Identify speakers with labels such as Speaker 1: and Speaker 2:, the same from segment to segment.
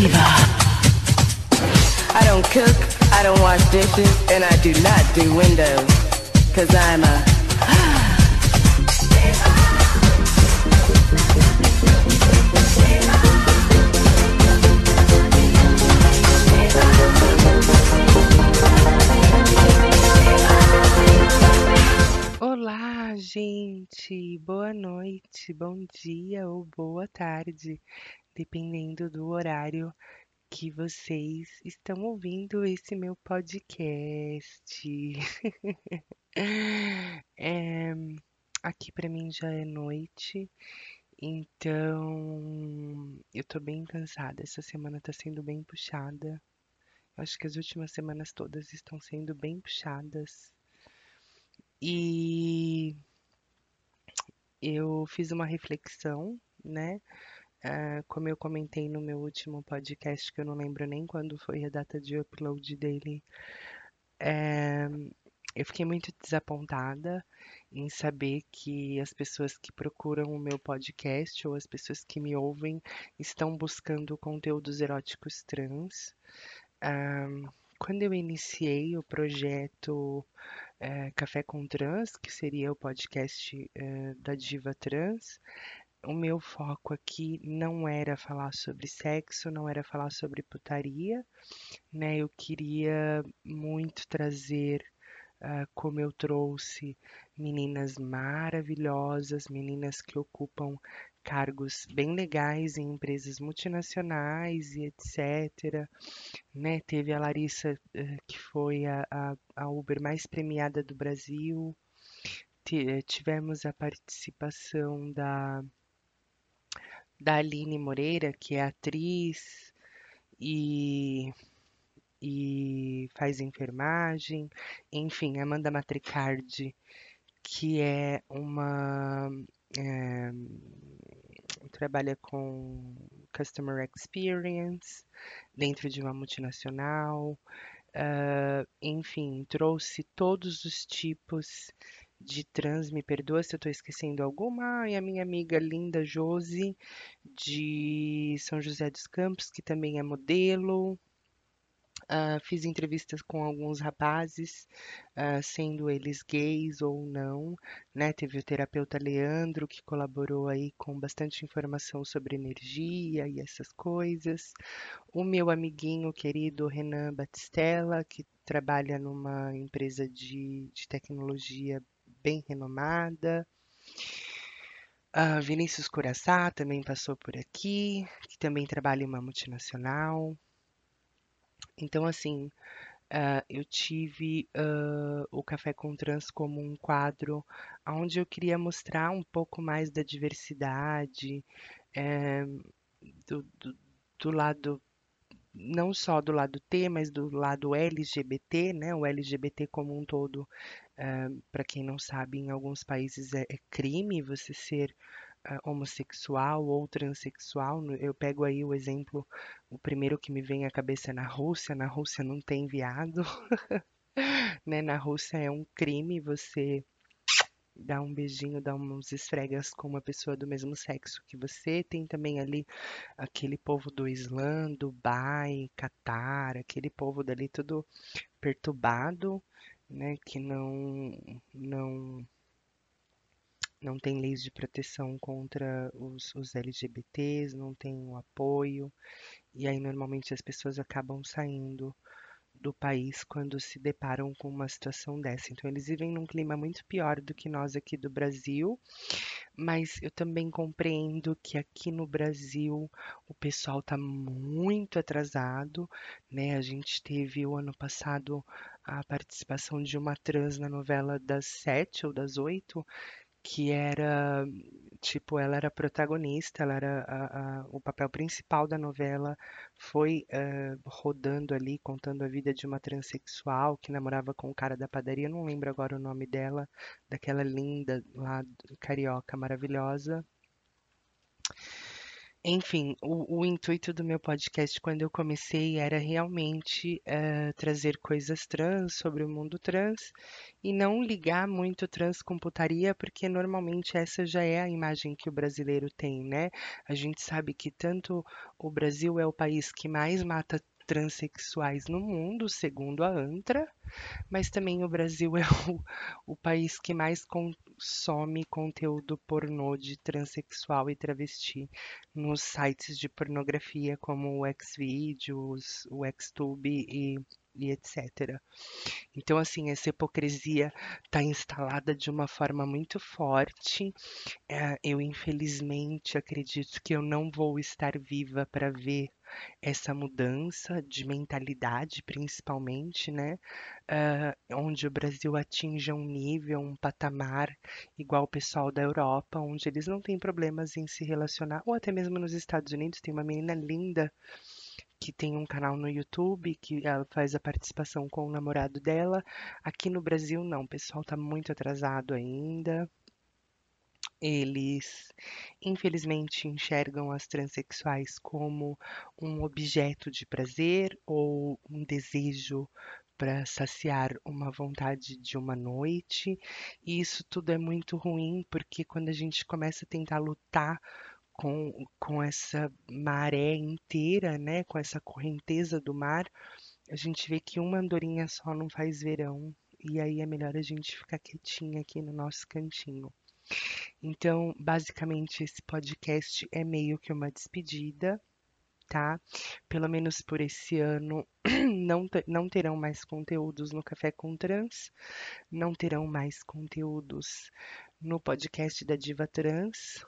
Speaker 1: diva. I don't cook, I don't wash dishes, and I do not do windows. Cause I'm a
Speaker 2: Olá, gente! Boa noite, bom dia ou boa tarde, dependendo do horário que vocês estão ouvindo esse meu podcast. É, aqui pra mim já é noite, então eu tô bem cansada. Essa semana tá sendo bem puxada. Acho que as últimas semanas todas estão sendo bem puxadas. E eu fiz uma reflexão, né? Ah, como eu comentei no meu último podcast, que eu não lembro nem quando foi a data de upload dele, eh, eu fiquei muito desapontada em saber que as pessoas que procuram o meu podcast ou as pessoas que me ouvem estão buscando conteúdos eróticos trans. Quando eu iniciei o projeto eh, Café com Trans, que seria o podcast eh, da Diva Trans, o meu foco aqui não era falar sobre sexo, não era falar sobre putaria, né? Eu queria muito trazer, ah, como eu trouxe, meninas maravilhosas, meninas que ocupam cargos bem legais em empresas multinacionais e etc. Né? Teve a Larissa, eh, que foi a, a, a Uber mais premiada do Brasil. Ti- eh, Tivemos a participação da, da Aline Moreira, que é atriz e, e faz enfermagem. Enfim, Amanda Matricardi, que é uma. eh, trabalha com Customer Experience dentro de uma multinacional. Ah, enfim, trouxe todos os tipos de trans. Me perdoa se eu estou esquecendo alguma. E a minha amiga linda Josi, de São José dos Campos, que também é modelo. Ah, fiz entrevistas com alguns rapazes, ah, sendo eles gays ou não, né? Teve o terapeuta Leandro, que colaborou aí com bastante informação sobre energia e essas coisas. O meu amiguinho querido Renan Batistella, que trabalha numa empresa de, de tecnologia bem renomada. Ah, Vinícius Curaçá também passou por aqui, que também trabalha em uma multinacional. Então, assim, ah, eu tive ah, o Café com Trans como um quadro onde eu queria mostrar um pouco mais da diversidade, eh, do, do, do lado, não só do lado T, mas do lado LGBT, né? O LGBT como um todo, para quem não sabe, em alguns países é, é crime você ser ah, homossexual ou transexual. Eu pego aí o exemplo, o primeiro que me vem à cabeça é na Rússia. Na Rússia não tem viado, né? Na Rússia é um crime você dar um beijinho, dar uns esfregas com uma pessoa do mesmo sexo que você. Tem também ali aquele povo do Islã, Dubai, Catar, aquele povo dali tudo perturbado, né? Que não, não não tem leis de proteção contra os, os LGBTs, não tem o apoio, e aí normalmente as pessoas acabam saindo do país quando se deparam com uma situação dessa. Então eles vivem num clima muito pior do que nós aqui do Brasil, mas eu também compreendo que aqui no Brasil o pessoal está muito atrasado, né? A gente teve o ano passado a participação de uma trans na novela das sete ou das oito, que era, tipo, ela era protagonista, ela era a, a- o papel principal da novela, foi eh, rodando ali, contando a vida de uma transexual que namorava com o cara da padaria, não lembro agora o nome dela, daquela linda lá, carioca, maravilhosa. Enfim, o, o intuito do meu podcast quando eu comecei era realmente eh, trazer coisas trans sobre o mundo trans e não ligar muito trans com putaria, porque normalmente essa já é a imagem que o brasileiro tem, né? A gente sabe que tanto o Brasil é o país que mais mata transexuais no mundo, segundo a ANTRA, mas também o Brasil é o, o país que mais consome conteúdo pornô de transexual e travesti nos sites de pornografia como o Xvideos, o Xtube e, e etc. Então, assim, essa hipocrisia está instalada de uma forma muito forte. É, eu, infelizmente, acredito que eu não vou estar viva para ver essa mudança de mentalidade, principalmente, né? Ah, onde o Brasil atinja um nível, um patamar igual o pessoal da Europa, onde eles não têm problemas em se relacionar, ou até mesmo nos Estados Unidos, tem uma menina linda que tem um canal no YouTube, que ela faz a participação com o namorado dela. Aqui no Brasil, não, o pessoal tá muito atrasado ainda. Eles, infelizmente, enxergam as transexuais como um objeto de prazer ou um desejo para saciar uma vontade de uma noite. E isso tudo é muito ruim, porque quando a gente começa a tentar lutar com, com essa maré inteira, né, com essa correnteza do mar, a gente vê que uma andorinha só não faz verão. E aí é melhor a gente ficar quietinha aqui no nosso cantinho. Então, basicamente, esse podcast é meio que uma despedida, tá? Pelo menos por esse ano, não, não terão mais conteúdos no Café com Trans, não terão mais conteúdos no podcast da Diva Trans,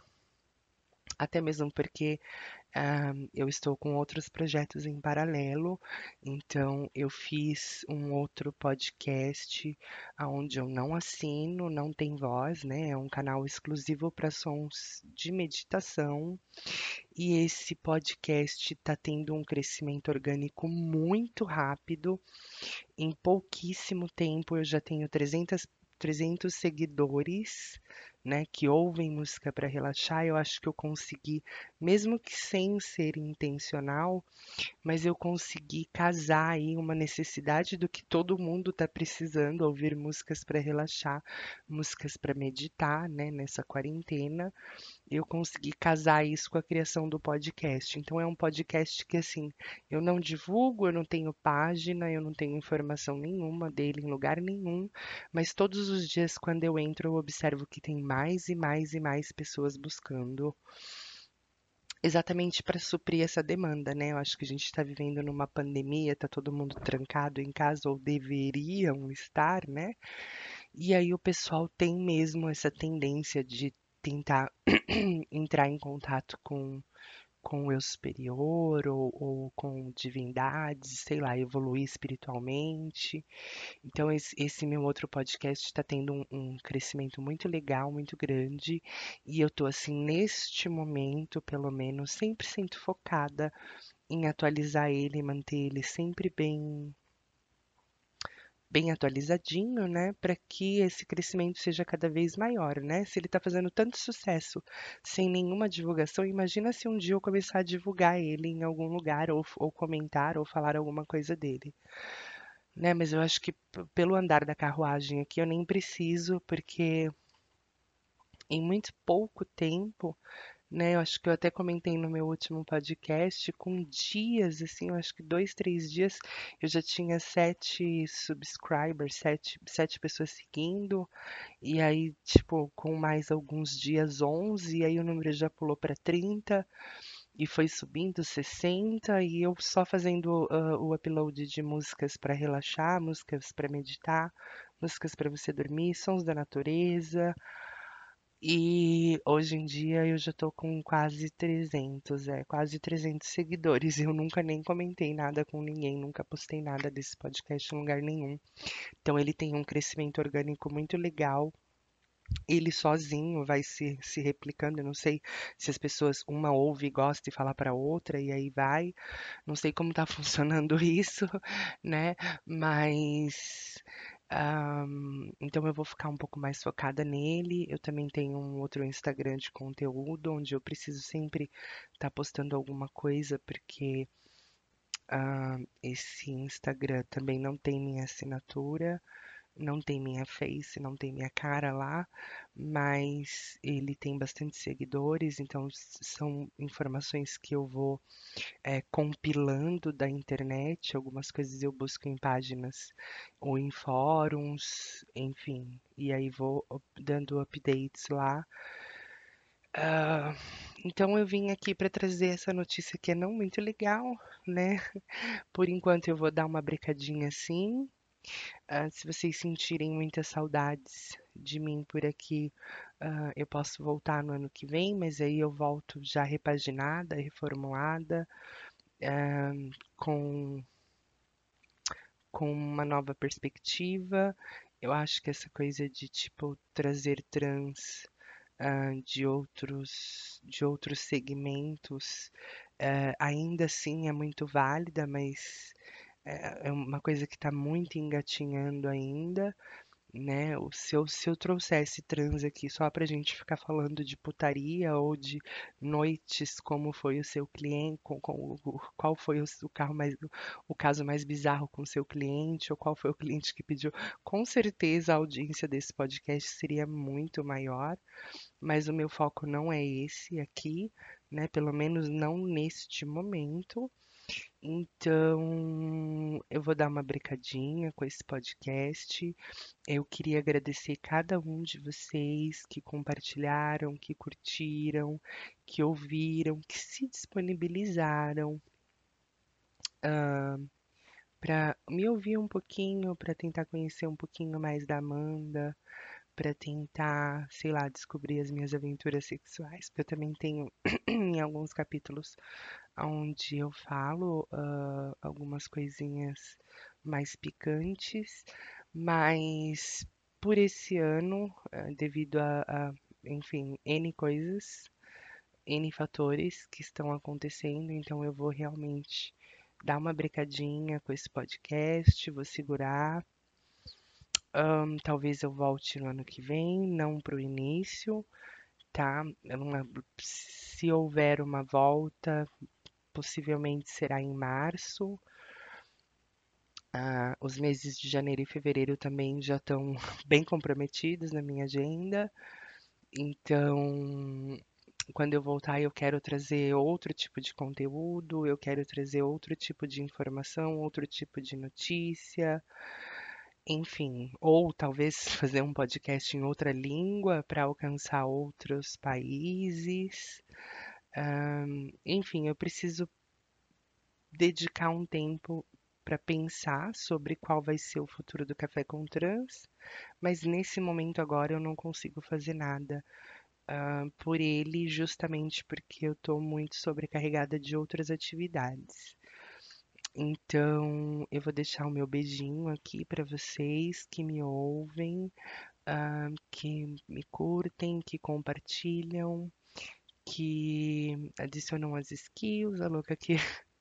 Speaker 2: até mesmo porque ah, eu estou com outros projetos em paralelo, então eu fiz um outro podcast onde eu não assino, não tem voz, né? É um canal exclusivo para sons de meditação. E esse podcast está tendo um crescimento orgânico muito rápido. Em pouquíssimo tempo eu já tenho 300, 300 seguidores né, que ouvem música para relaxar, eu acho que eu consegui, mesmo que sem ser intencional, mas eu consegui casar aí uma necessidade do que todo mundo está precisando, ouvir músicas para relaxar, músicas para meditar, né, nessa quarentena. Eu consegui casar isso com a criação do podcast. Então é um podcast que assim, eu não divulgo, eu não tenho página, eu não tenho informação nenhuma dele em lugar nenhum, mas todos os dias quando eu entro eu observo que tem mais e mais e mais pessoas buscando exatamente para suprir essa demanda, né? Eu acho que a gente está vivendo numa pandemia, tá todo mundo trancado em casa ou deveriam estar, né? E aí o pessoal tem mesmo essa tendência de tentar entrar em contato com com o eu superior ou, ou com divindades, sei lá, evoluir espiritualmente. Então, esse, esse meu outro podcast está tendo um, um, crescimento muito legal, muito grande, e eu tô, assim, neste momento, pelo menos, 100% focada em atualizar ele, manter ele sempre bem bem atualizadinho, né, para que esse crescimento seja cada vez maior, né? Se ele está fazendo tanto sucesso sem nenhuma divulgação, imagina se um dia eu começar a divulgar ele em algum lugar ou, ou comentar ou falar alguma coisa dele. Né, mas eu acho que pelo andar da carruagem aqui eu nem preciso, porque em muito pouco tempo né? Eu acho que eu até comentei no meu último podcast, com dias, assim, eu acho que dois, três dias, eu já tinha sete subscribers, sete, sete pessoas seguindo, e aí, tipo, com mais alguns dias, onze, e aí o número já pulou para 30, e foi subindo 60, e eu só fazendo uh, o upload de músicas para relaxar, músicas para meditar, músicas para você dormir, sons da natureza, e hoje em dia eu já tô com quase 300, é, quase 300 seguidores. Eu nunca nem comentei nada com ninguém, nunca postei nada desse podcast em lugar nenhum. Então ele tem um crescimento orgânico muito legal. Ele sozinho vai se, se replicando. Eu não sei se as pessoas, uma ouve e gosta e fala para outra, e aí vai. Não sei como tá funcionando isso, né? Mas Ahm, então eu vou ficar um pouco mais focada nele. Eu também tenho um outro Instagram de conteúdo onde eu preciso sempre estar postando alguma coisa, porque ah, esse Instagram também não tem minha assinatura, não tem minha face, não tem minha cara lá, mas ele tem bastante seguidores, então são informações que eu vou eh, compilando da internet, algumas coisas eu busco em páginas ou em fóruns, enfim, e aí vou dando updates lá. Ah, então eu vim aqui para trazer essa notícia que é não muito legal, né? Por enquanto eu vou dar uma brecadinha assim. Ah, se vocês sentirem muitas saudades de mim por aqui, ah, eu posso voltar no ano que vem, mas aí eu volto já repaginada, reformulada, ah, com, com uma nova perspectiva. Eu acho que essa coisa de tipo trazer trans de outros de outros segmentos ainda assim é muito válida, mas é é uma coisa que está muito engatinhando ainda né? Se eu, se eu trouxesse trans aqui só pra gente ficar falando de putaria ou de noites, como foi o seu cliente, com, com qual foi o, o carro mais, o caso mais bizarro com o seu cliente, ou qual foi o cliente que pediu, com certeza a audiência desse podcast seria muito maior, mas o meu foco não é esse aqui, né? Pelo menos não neste momento. Então, eu vou dar uma brincadinha com esse podcast. Eu queria agradecer cada um de vocês que compartilharam, que curtiram, que ouviram, que se disponibilizaram para me ouvir um pouquinho, para tentar conhecer um pouquinho mais da Amanda, para tentar, sei lá, descobrir as minhas aventuras sexuais, eu também tenho em alguns capítulos onde eu falo ah, algumas coisinhas mais picantes, mas por esse ano, ah, devido a, a, enfim, N coisas, N fatores que estão acontecendo, então eu vou realmente dar uma brecadinha com esse podcast, vou segurar. Ahn, talvez eu volte no ano que vem, não para o início, tá? Se houver uma volta, possivelmente será em março. Ah, os meses de janeiro e fevereiro também já estão bem comprometidos na minha agenda. Então, quando eu voltar, eu quero trazer outro tipo de conteúdo, eu quero trazer outro tipo de informação, outro tipo de notícia, enfim, ou talvez fazer um podcast em outra língua para alcançar outros países. Ahn, enfim, eu preciso dedicar um tempo para pensar sobre qual vai ser o futuro do Café com Trans, mas nesse momento agora eu não consigo fazer nada ah, por ele, justamente porque eu estou muito sobrecarregada de outras atividades. Então, eu vou deixar o meu beijinho aqui para vocês que me ouvem, ah, que me curtem, que compartilham, que adicionam as skills, a louca que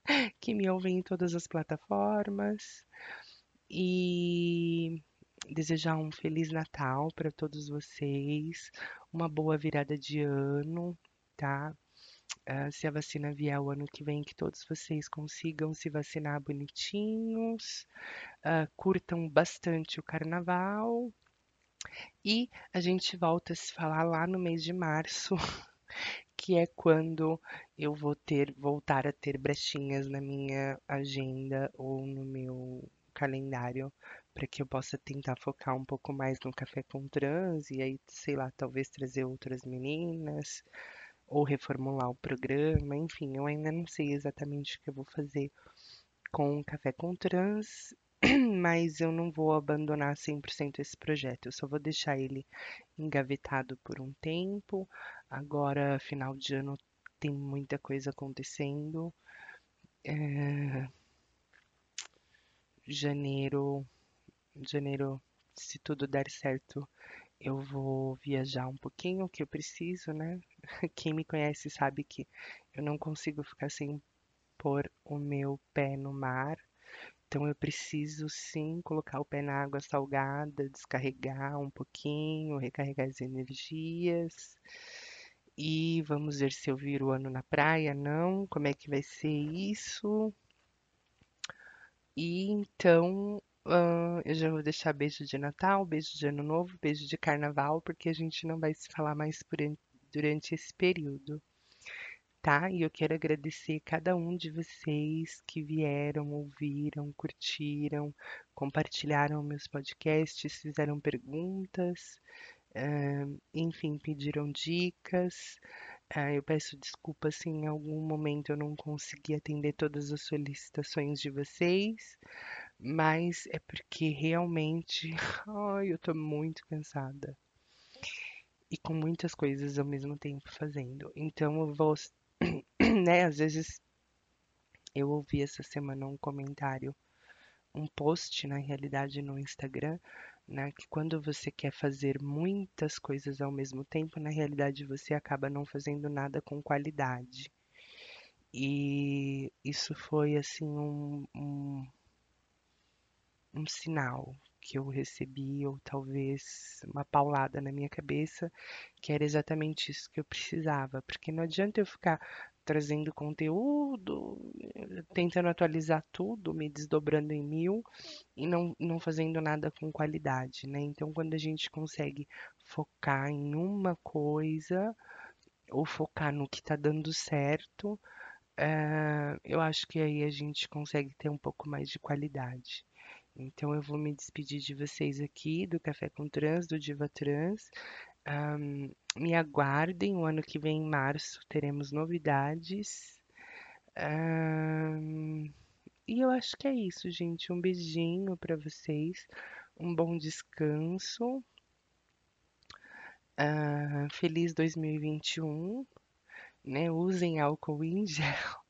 Speaker 2: que me ouvem em todas as plataformas e desejar um feliz Natal para todos vocês, uma boa virada de ano, tá? Ah, se a vacina vier o ano que vem, que todos vocês consigam se vacinar bonitinhos, ah, curtam bastante o carnaval. E a gente volta a se falar lá no mês de março que é quando eu vou ter, voltar a ter brechinhas na minha agenda ou no meu calendário, para que eu possa tentar focar um pouco mais no café com trans e aí, sei lá, talvez trazer outras meninas ou reformular o programa, enfim, eu ainda não sei exatamente o que eu vou fazer com o café com trans, mas eu não vou abandonar 100% esse projeto, eu só vou deixar ele engavetado por um tempo. Agora, final de ano, tem muita coisa acontecendo. É, janeiro, janeiro, se tudo der certo, eu vou viajar um pouquinho, que eu preciso, né? Quem me conhece sabe que eu não consigo ficar sem pôr o meu pé no mar. Então eu preciso sim colocar o pé na água salgada, descarregar um pouquinho, recarregar as energias. E vamos ver se eu viro o ano na praia, não? Como é que vai ser isso? E então, eu já vou deixar beijo de Natal, beijo de Ano Novo, beijo de Carnaval, porque a gente não vai se falar mais por durante esse período, tá? E eu quero agradecer cada um de vocês que vieram, ouviram, curtiram, compartilharam meus podcasts, fizeram perguntas, enfim, pediram dicas. Ah, eu peço desculpas se em algum momento eu não consegui atender todas as solicitações de vocês, mas é porque realmente, ai, eu tô muito cansada e com muitas coisas ao mesmo tempo fazendo. Então eu vou, né, às vezes eu ouvi essa semana um comentário, um post, na realidade, no Instagram, né, que quando você quer fazer muitas coisas ao mesmo tempo, na realidade você acaba não fazendo nada com qualidade. E isso foi assim um, um, um sinal que eu recebi, ou talvez uma paulada na minha cabeça, que era exatamente isso que eu precisava, porque não adianta eu ficar trazendo conteúdo, tentando atualizar tudo, me desdobrando em mil e não, não fazendo nada com qualidade, né? Então, quando a gente consegue focar em uma coisa ou focar no que está dando certo, eh, eu acho que aí a gente consegue ter um pouco mais de qualidade. Então eu vou me despedir de vocês aqui do Café com Trans, do Diva Trans. Ahn, me aguardem, o ano que vem, em março, teremos novidades. Ahn, e eu acho que é isso, gente. Um beijinho para vocês, um bom descanso. Ah, feliz 2021, né? Usem álcool em gel.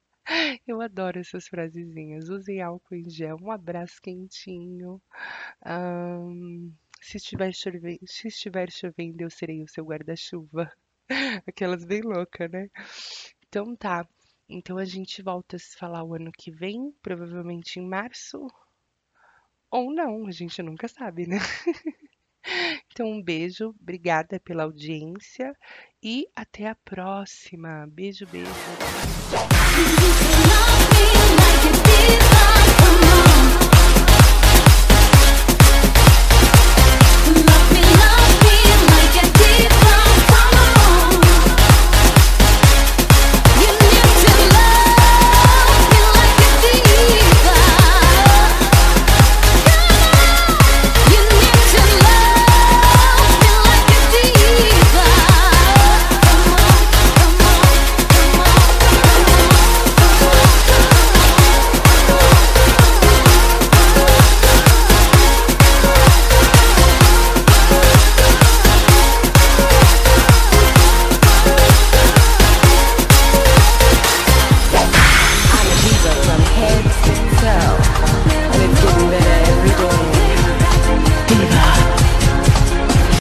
Speaker 2: Eu adoro essas frasezinhas. Usem álcool em gel. Um abraço quentinho. Ahn, se estiver se estiver chovendo, eu serei o seu guarda-chuva. Aquelas bem loucas, né? Então tá. Então a gente volta a se falar o ano que vem, provavelmente em março. Ou não, a gente nunca sabe, né? Então um beijo, obrigada pela audiência e até a próxima. Beijo, beijo.